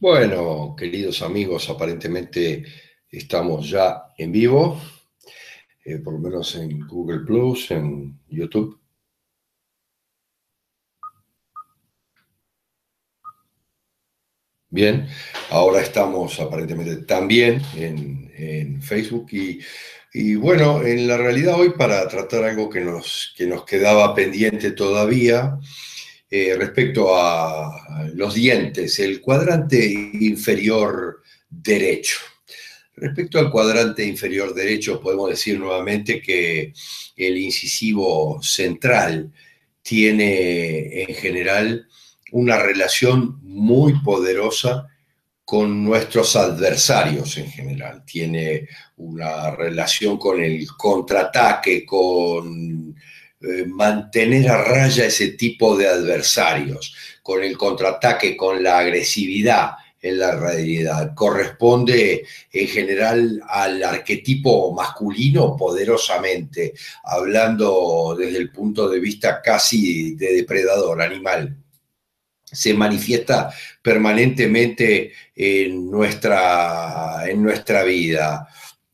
Bueno, queridos amigos, aparentemente estamos ya en vivo, eh, por lo menos en Google Plus, en YouTube. Bien, ahora estamos aparentemente también en, Facebook y, bueno, en la realidad hoy para tratar algo que nos, que nos quedaba pendiente todavía, eh, respecto a los dientes, el cuadrante inferior derecho. Respecto al cuadrante inferior derecho, podemos decir nuevamente que el incisivo central tiene en general una relación muy poderosa con nuestros adversarios en general. Tiene una relación con el contraataque, con eh, mantener a raya ese tipo de adversarios, con el contraataque, con la agresividad en la realidad. Corresponde en general al arquetipo masculino poderosamente, hablando desde el punto de vista casi de depredador animal. Se manifiesta permanentemente en nuestra, en nuestra vida.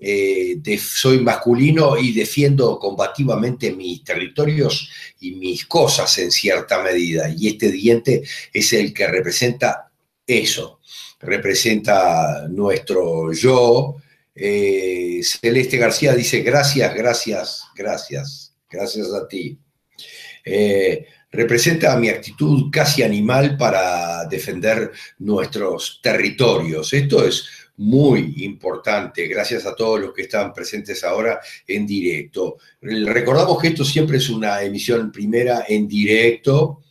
Eh, soy masculino y defiendo combativamente mis territorios y mis cosas en cierta medida. Y este diente es el que representa eso, representa nuestro yo. Eh, Celeste García dice, gracias, gracias, gracias, gracias a ti. Eh, representa mi actitud casi animal para defender nuestros territorios. Esto es muy importante, gracias a todos los que están presentes ahora en directo. Recordamos que esto siempre es una emisión primera en directo,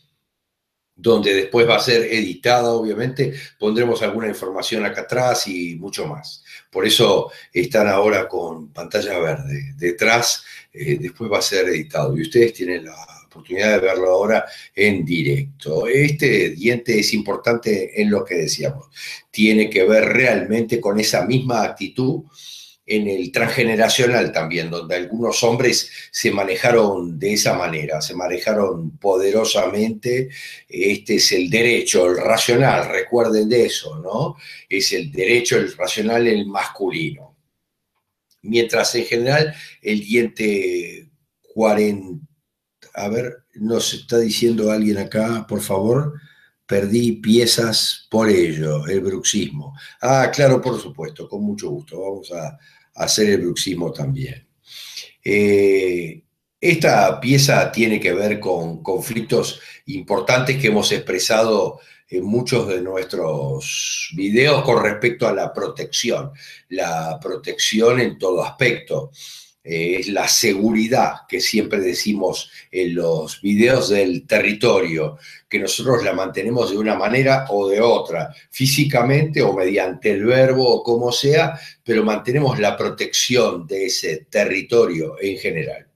donde después va a ser editada, obviamente, pondremos alguna información acá atrás y mucho más. Por eso están ahora con pantalla verde. Detrás, eh, después va a ser editado y ustedes tienen la oportunidad de verlo ahora en directo. Este diente es importante en lo que decíamos. Tiene que ver realmente con esa misma actitud en el transgeneracional también, donde algunos hombres se manejaron de esa manera, se manejaron poderosamente. Este es el derecho, el racional, recuerden de eso, ¿no? Es el derecho, el racional, el masculino. Mientras en general el diente 40 a ver, nos está diciendo alguien acá, por favor, perdí piezas por ello, el bruxismo. Ah, claro, por supuesto, con mucho gusto, vamos a, hacer el bruxismo también. Eh, esta pieza tiene que ver con conflictos importantes que hemos expresado en muchos de nuestros videos con respecto a la protección, la protección en todo aspecto. Eh, es la seguridad que siempre decimos en los videos del territorio, que nosotros la mantenemos de una manera o de otra, físicamente o mediante el verbo o como sea, pero mantenemos la protección de ese territorio en general.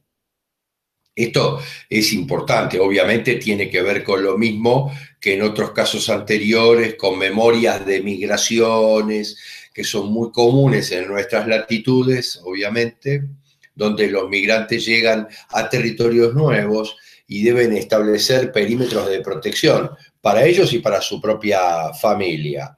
Esto es importante, obviamente tiene que ver con lo mismo que en otros casos anteriores, con memorias de migraciones, que son muy comunes en nuestras latitudes, obviamente, donde los migrantes llegan a territorios nuevos y deben establecer perímetros de protección para ellos y para su propia familia.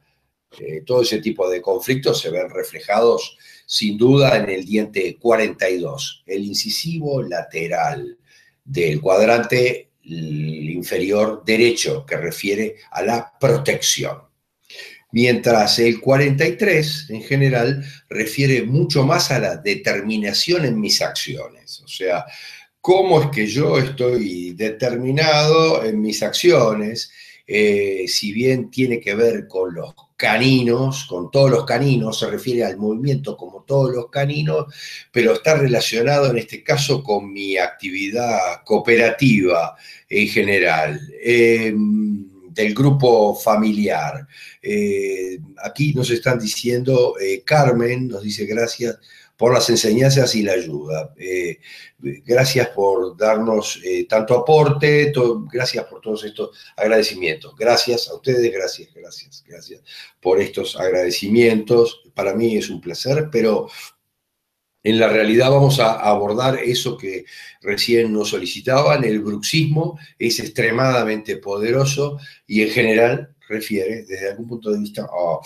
Eh, todo ese tipo de conflictos se ven reflejados sin duda en el diente 42, el incisivo lateral del cuadrante inferior derecho que refiere a la protección. Mientras el 43 en general refiere mucho más a la determinación en mis acciones, o sea, cómo es que yo estoy determinado en mis acciones, eh, si bien tiene que ver con los caninos, con todos los caninos, se refiere al movimiento como todos los caninos, pero está relacionado en este caso con mi actividad cooperativa en general. Em, del grupo familiar. Eh, aquí nos están diciendo, eh, Carmen nos dice gracias por las enseñanzas y la ayuda. Eh, gracias por darnos tanto aporte, gracias por todos estos agradecimientos. Gracias a ustedes, gracias, gracias, gracias por estos agradecimientos. Para mí es un placer, pero En la realidad vamos a abordar eso que recién nos solicitaban, el bruxismo es extremadamente poderoso y en general refiere desde algún punto de vista a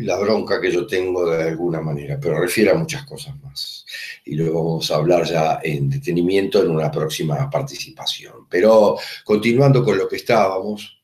la bronca que yo tengo de alguna manera, pero refiere a muchas cosas más. Y luego vamos a hablar ya en detenimiento en una próxima participación. Pero continuando con lo que estábamos,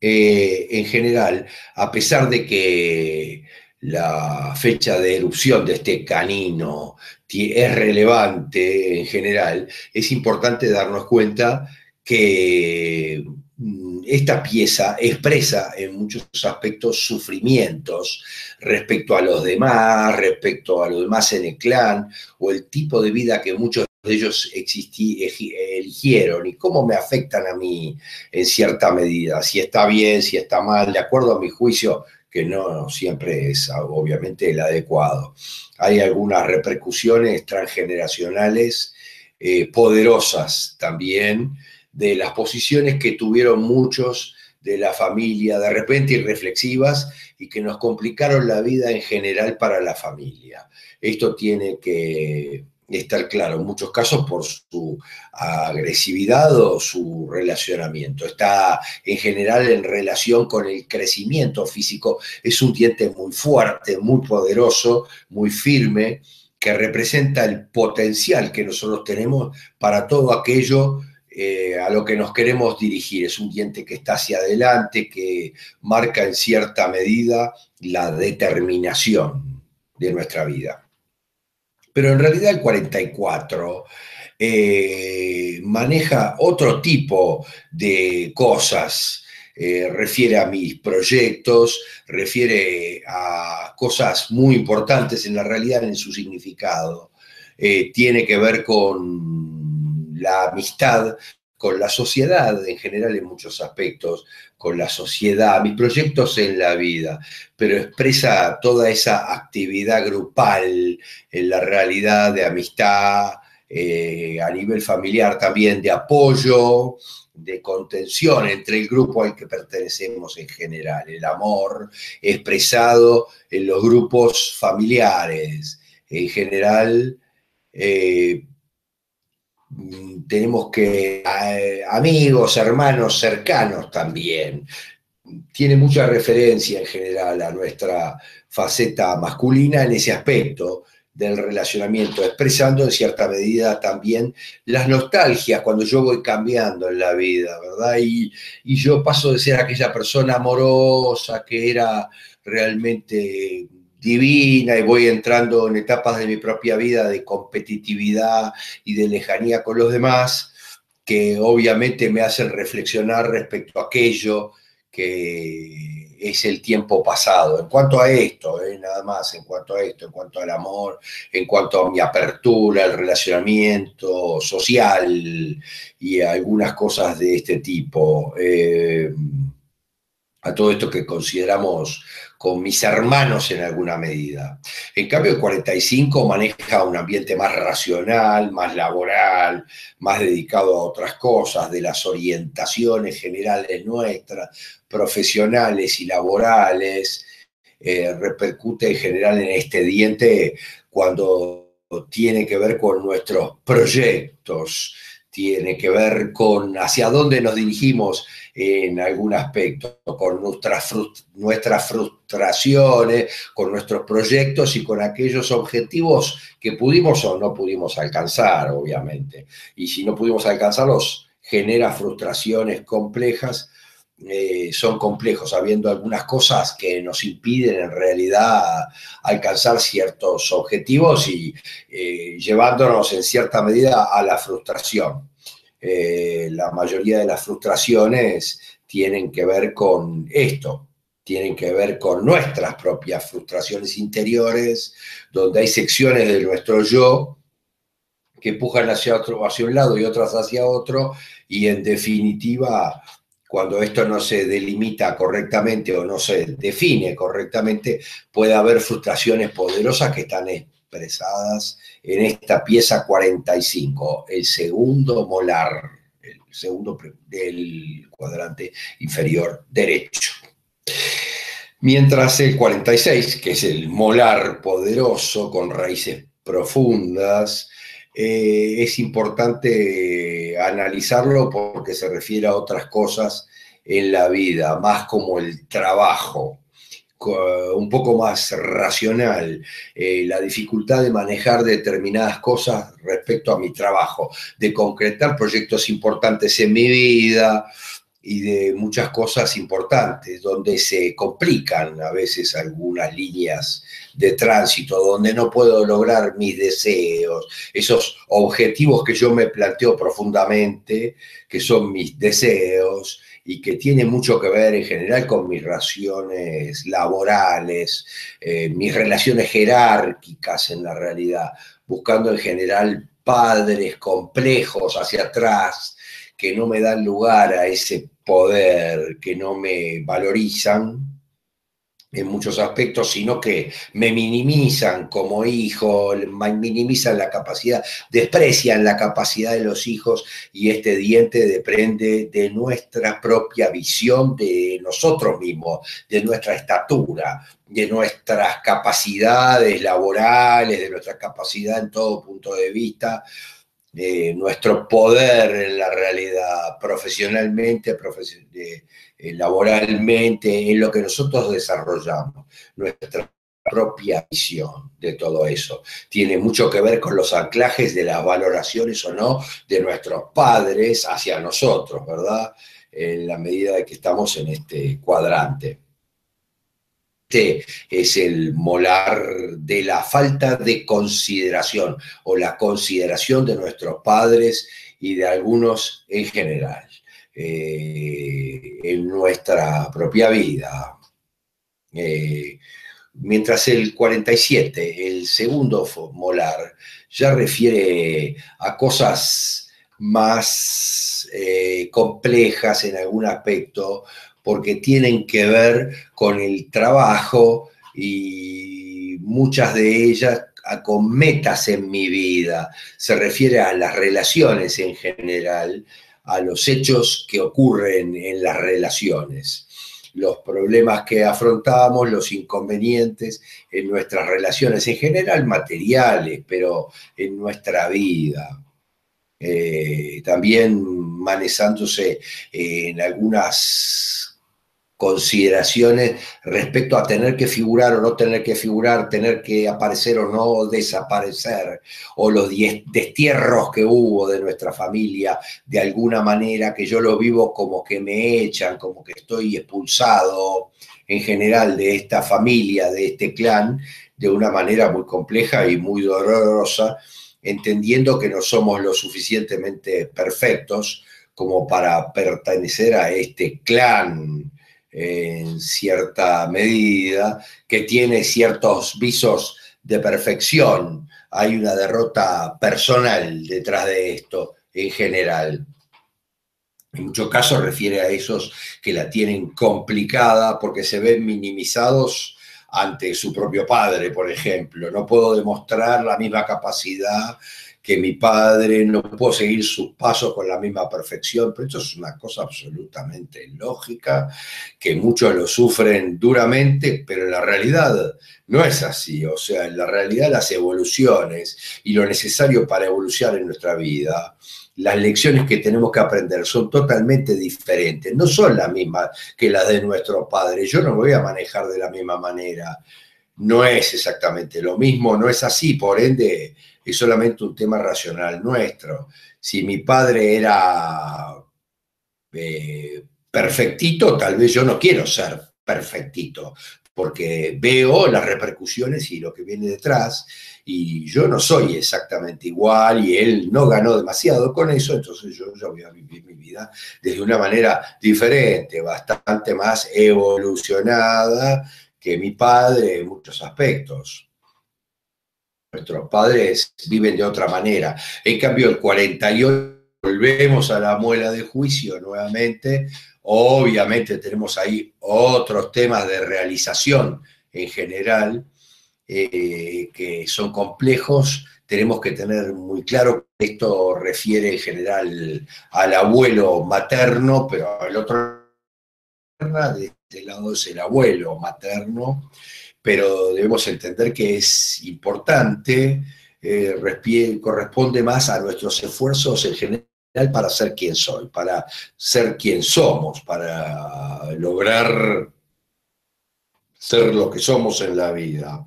eh, en general, a pesar de que la fecha de erupción de este canino es relevante en general, es importante darnos cuenta que mm, esta pieza expresa en muchos aspectos sufrimientos respecto a los demás, respecto a los demás en el clan, o el tipo de vida que muchos de ellos eligieron y cómo me afectan a mí en cierta medida, si está bien, si está mal, de acuerdo a mi juicio, que no siempre es obviamente el adecuado. Hay algunas repercusiones transgeneracionales eh, poderosas también de las posiciones que tuvieron muchos de la familia, de repente irreflexivas, y que nos complicaron la vida en general para la familia. Esto tiene que estar claro, en muchos casos por su agresividad o su relacionamiento. Está en general en relación con el crecimiento físico. Es un diente muy fuerte, muy poderoso, muy firme, que representa el potencial que nosotros tenemos para todo aquello eh, a lo que nos queremos dirigir. Es un diente que está hacia adelante, que marca en cierta medida la determinación de nuestra vida. Pero en realidad el 44 eh, maneja otro tipo de cosas. Eh, refiere a mis proyectos, refiere a cosas muy importantes en la realidad en su significado. Eh, tiene que ver con la amistad, con la sociedad en general en muchos aspectos, con la sociedad, mis proyectos en la vida, pero expresa toda esa actividad grupal en la realidad de amistad, eh, a nivel familiar también de apoyo, de contención entre el grupo al que pertenecemos en general, el amor expresado en los grupos familiares, en general. Eh, tenemos que, eh, amigos, hermanos cercanos también. Tiene mucha referencia en general a nuestra faceta masculina en ese aspecto del relacionamiento, expresando en cierta medida también las nostalgias cuando yo voy cambiando en la vida, ¿verdad? Y, y yo paso de ser aquella persona amorosa que era realmente divina y voy entrando en etapas de mi propia vida de competitividad y de lejanía con los demás, que obviamente me hacen reflexionar respecto a aquello que es el tiempo pasado. En cuanto a esto, eh, nada más, en cuanto a esto, en cuanto al amor, en cuanto a mi apertura, el relacionamiento social y algunas cosas de este tipo. Eh, a todo esto que consideramos con mis hermanos en alguna medida. En cambio, el 45 maneja un ambiente más racional, más laboral, más dedicado a otras cosas, de las orientaciones generales nuestras, profesionales y laborales. Eh, repercute en general en este diente cuando tiene que ver con nuestros proyectos, tiene que ver con hacia dónde nos dirigimos en algún aspecto, con nuestras, nuestras frustraciones, con nuestros proyectos y con aquellos objetivos que pudimos o no pudimos alcanzar, obviamente. Y si no pudimos alcanzarlos, genera frustraciones complejas. Eh, son complejos, habiendo algunas cosas que nos impiden en realidad alcanzar ciertos objetivos y eh, llevándonos en cierta medida a la frustración. Eh, la mayoría de las frustraciones tienen que ver con esto, tienen que ver con nuestras propias frustraciones interiores, donde hay secciones de nuestro yo que empujan hacia, otro, hacia un lado y otras hacia otro, y en definitiva, cuando esto no se delimita correctamente o no se define correctamente, puede haber frustraciones poderosas que están expresadas en esta pieza 45, el segundo molar, el segundo del cuadrante inferior derecho. Mientras el 46, que es el molar poderoso con raíces profundas, eh, es importante analizarlo porque se refiere a otras cosas en la vida, más como el trabajo, un poco más racional, eh, la dificultad de manejar determinadas cosas respecto a mi trabajo, de concretar proyectos importantes en mi vida y de muchas cosas importantes, donde se complican a veces algunas líneas de tránsito, donde no puedo lograr mis deseos, esos objetivos que yo me planteo profundamente, que son mis deseos, y que tiene mucho que ver en general con mis relaciones laborales, eh, mis relaciones jerárquicas en la realidad, buscando en general padres complejos hacia atrás que no me dan lugar a ese poder, que no me valorizan en muchos aspectos, sino que me minimizan como hijo, minimizan la capacidad, desprecian la capacidad de los hijos y este diente depende de nuestra propia visión de nosotros mismos, de nuestra estatura, de nuestras capacidades laborales, de nuestra capacidad en todo punto de vista nuestro poder en la realidad, profesionalmente, eh, laboralmente, en lo que nosotros desarrollamos, nuestra propia visión de todo eso. Tiene mucho que ver con los anclajes de las valoraciones o no de nuestros padres hacia nosotros, ¿verdad? En la medida de que estamos en este cuadrante. Este es el molar de la falta de consideración o la consideración de nuestros padres y de algunos en general eh, en nuestra propia vida. Eh, mientras el 47, el segundo molar, ya refiere a cosas más eh, complejas en algún aspecto, porque tienen que ver con el trabajo y muchas de ellas con metas en mi vida. Se refiere a las relaciones en general, a los hechos que ocurren en las relaciones, los problemas que afrontamos, los inconvenientes en nuestras relaciones, en general materiales, pero en nuestra vida. Eh, también manejándose en algunas consideraciones respecto a tener que figurar o no tener que figurar, tener que aparecer o no desaparecer, o los destierros que hubo de nuestra familia, de alguna manera que yo lo vivo como que me echan, como que estoy expulsado en general de esta familia, de este clan, de una manera muy compleja y muy dolorosa, entendiendo que no somos lo suficientemente perfectos como para pertenecer a este clan en cierta medida, que tiene ciertos visos de perfección. Hay una derrota personal detrás de esto en general. En muchos casos refiere a esos que la tienen complicada porque se ven minimizados ante su propio padre, por ejemplo. No puedo demostrar la misma capacidad que mi padre, no puedo seguir sus pasos con la misma perfección, pero esto es una cosa absolutamente lógica, que muchos lo sufren duramente, pero en la realidad no es así, o sea, en la realidad las evoluciones y lo necesario para evolucionar en nuestra vida, las lecciones que tenemos que aprender son totalmente diferentes, no son las mismas que las de nuestros padres, yo no me voy a manejar de la misma manera, no es exactamente lo mismo, no es así, por ende es solamente un tema racional nuestro. Si mi padre era eh, perfectito, tal vez yo no quiero ser perfectito, porque veo las repercusiones y lo que viene detrás, y yo no soy exactamente igual, y él no ganó demasiado con eso, entonces yo, yo voy a vivir mi vida desde una manera diferente, bastante más evolucionada que mi padre en muchos aspectos. Nuestros padres viven de otra manera. En cambio, el 48 volvemos a la muela de juicio nuevamente. Obviamente tenemos ahí otros temas de realización en general eh, que son complejos. Tenemos que tener muy claro que esto refiere en general al abuelo materno, pero al otro de este lado es el abuelo materno, pero debemos entender que es importante, eh, corresponde más a nuestros esfuerzos en general para ser quien soy, para ser quien somos, para lograr ser lo que somos en la vida.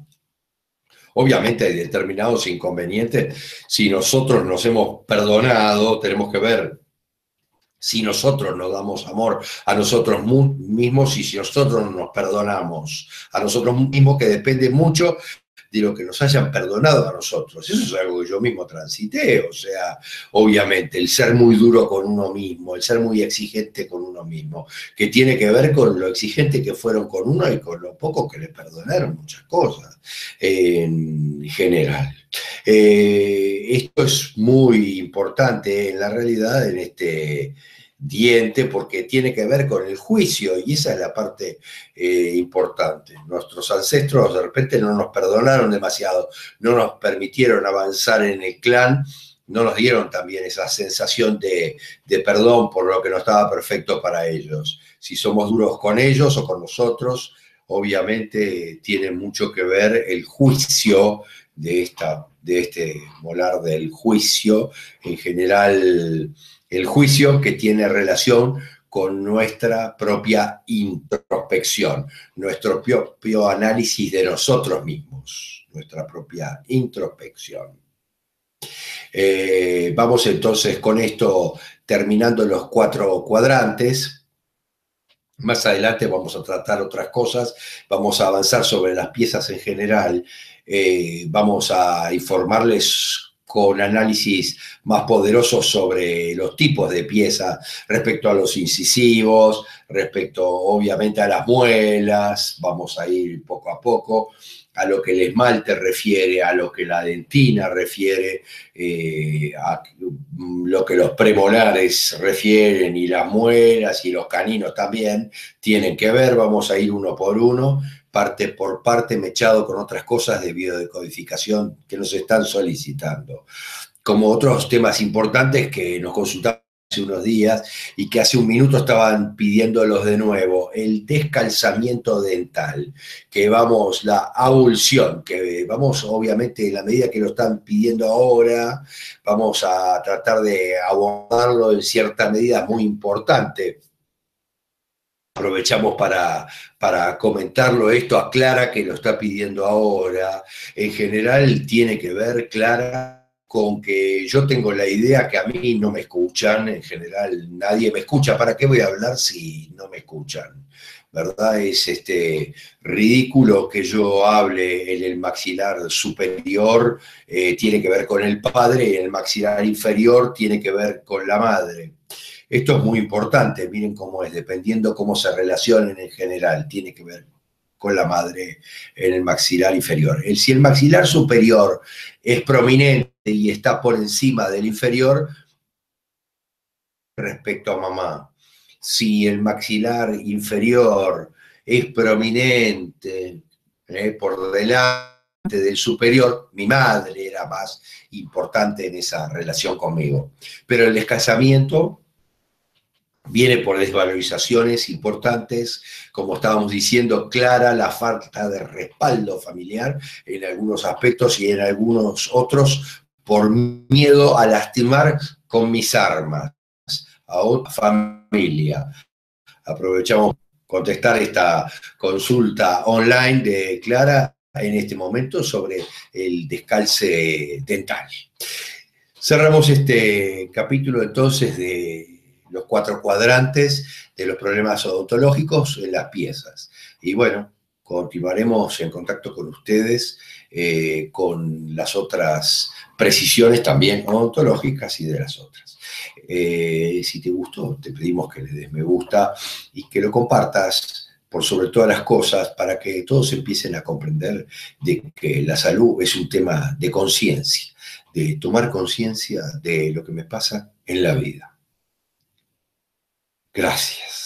Obviamente hay determinados inconvenientes. Si nosotros nos hemos perdonado, tenemos que ver si nosotros nos damos amor a nosotros mismos y si nosotros nos perdonamos a nosotros mismos, que depende mucho de lo que nos hayan perdonado a nosotros. Eso es algo que yo mismo transité, o sea, obviamente, el ser muy duro con uno mismo, el ser muy exigente con uno mismo, que tiene que ver con lo exigente que fueron con uno y con lo poco que le perdonaron muchas cosas en general. Eh, esto es muy importante en la realidad en este diente porque tiene que ver con el juicio y esa es la parte eh, importante. Nuestros ancestros de repente no nos perdonaron demasiado, no nos permitieron avanzar en el clan, no nos dieron también esa sensación de, de perdón por lo que no estaba perfecto para ellos. Si somos duros con ellos o con nosotros, obviamente tiene mucho que ver el juicio de, esta, de este volar del juicio en general el juicio que tiene relación con nuestra propia introspección, nuestro propio análisis de nosotros mismos, nuestra propia introspección. Eh, vamos entonces con esto terminando los cuatro cuadrantes. Más adelante vamos a tratar otras cosas, vamos a avanzar sobre las piezas en general, eh, vamos a informarles con análisis más poderosos sobre los tipos de piezas respecto a los incisivos, respecto obviamente a las muelas, vamos a ir poco a poco, a lo que el esmalte refiere, a lo que la dentina refiere, eh, a lo que los premolares refieren y las muelas y los caninos también tienen que ver, vamos a ir uno por uno, parte por parte, mechado con otras cosas de biodecodificación que nos están solicitando. Como otros temas importantes que nos consultaron hace unos días y que hace un minuto estaban pidiéndolos de nuevo, el descalzamiento dental, que vamos, la abulsión, que vamos, obviamente, en la medida que lo están pidiendo ahora, vamos a tratar de abordarlo en cierta medida muy importante aprovechamos para, para comentarlo esto a Clara, que lo está pidiendo ahora. En general tiene que ver, Clara, con que yo tengo la idea que a mí no me escuchan, en general nadie me escucha, ¿para qué voy a hablar si no me escuchan? ¿Verdad? Es este ridículo que yo hable en el maxilar superior, eh, tiene que ver con el padre, en el maxilar inferior tiene que ver con la madre. Esto es muy importante, miren cómo es, dependiendo cómo se relacionen en general, tiene que ver con la madre en el maxilar inferior. Si el maxilar superior es prominente y está por encima del inferior, respecto a mamá. Si el maxilar inferior es prominente eh, por delante del superior, mi madre era más importante en esa relación conmigo. Pero el descasamiento viene por desvalorizaciones importantes, como estábamos diciendo, clara la falta de respaldo familiar en algunos aspectos y en algunos otros por miedo a lastimar con mis armas a otra familia. Aprovechamos contestar esta consulta online de Clara en este momento sobre el descalce dental. Cerramos este capítulo entonces de los cuatro cuadrantes de los problemas odontológicos en las piezas. Y bueno, continuaremos en contacto con ustedes eh, con las otras precisiones también odontológicas y de las otras. Eh, si te gustó, te pedimos que le des me gusta y que lo compartas por sobre todas las cosas para que todos empiecen a comprender de que la salud es un tema de conciencia, de tomar conciencia de lo que me pasa en la vida. Gracias.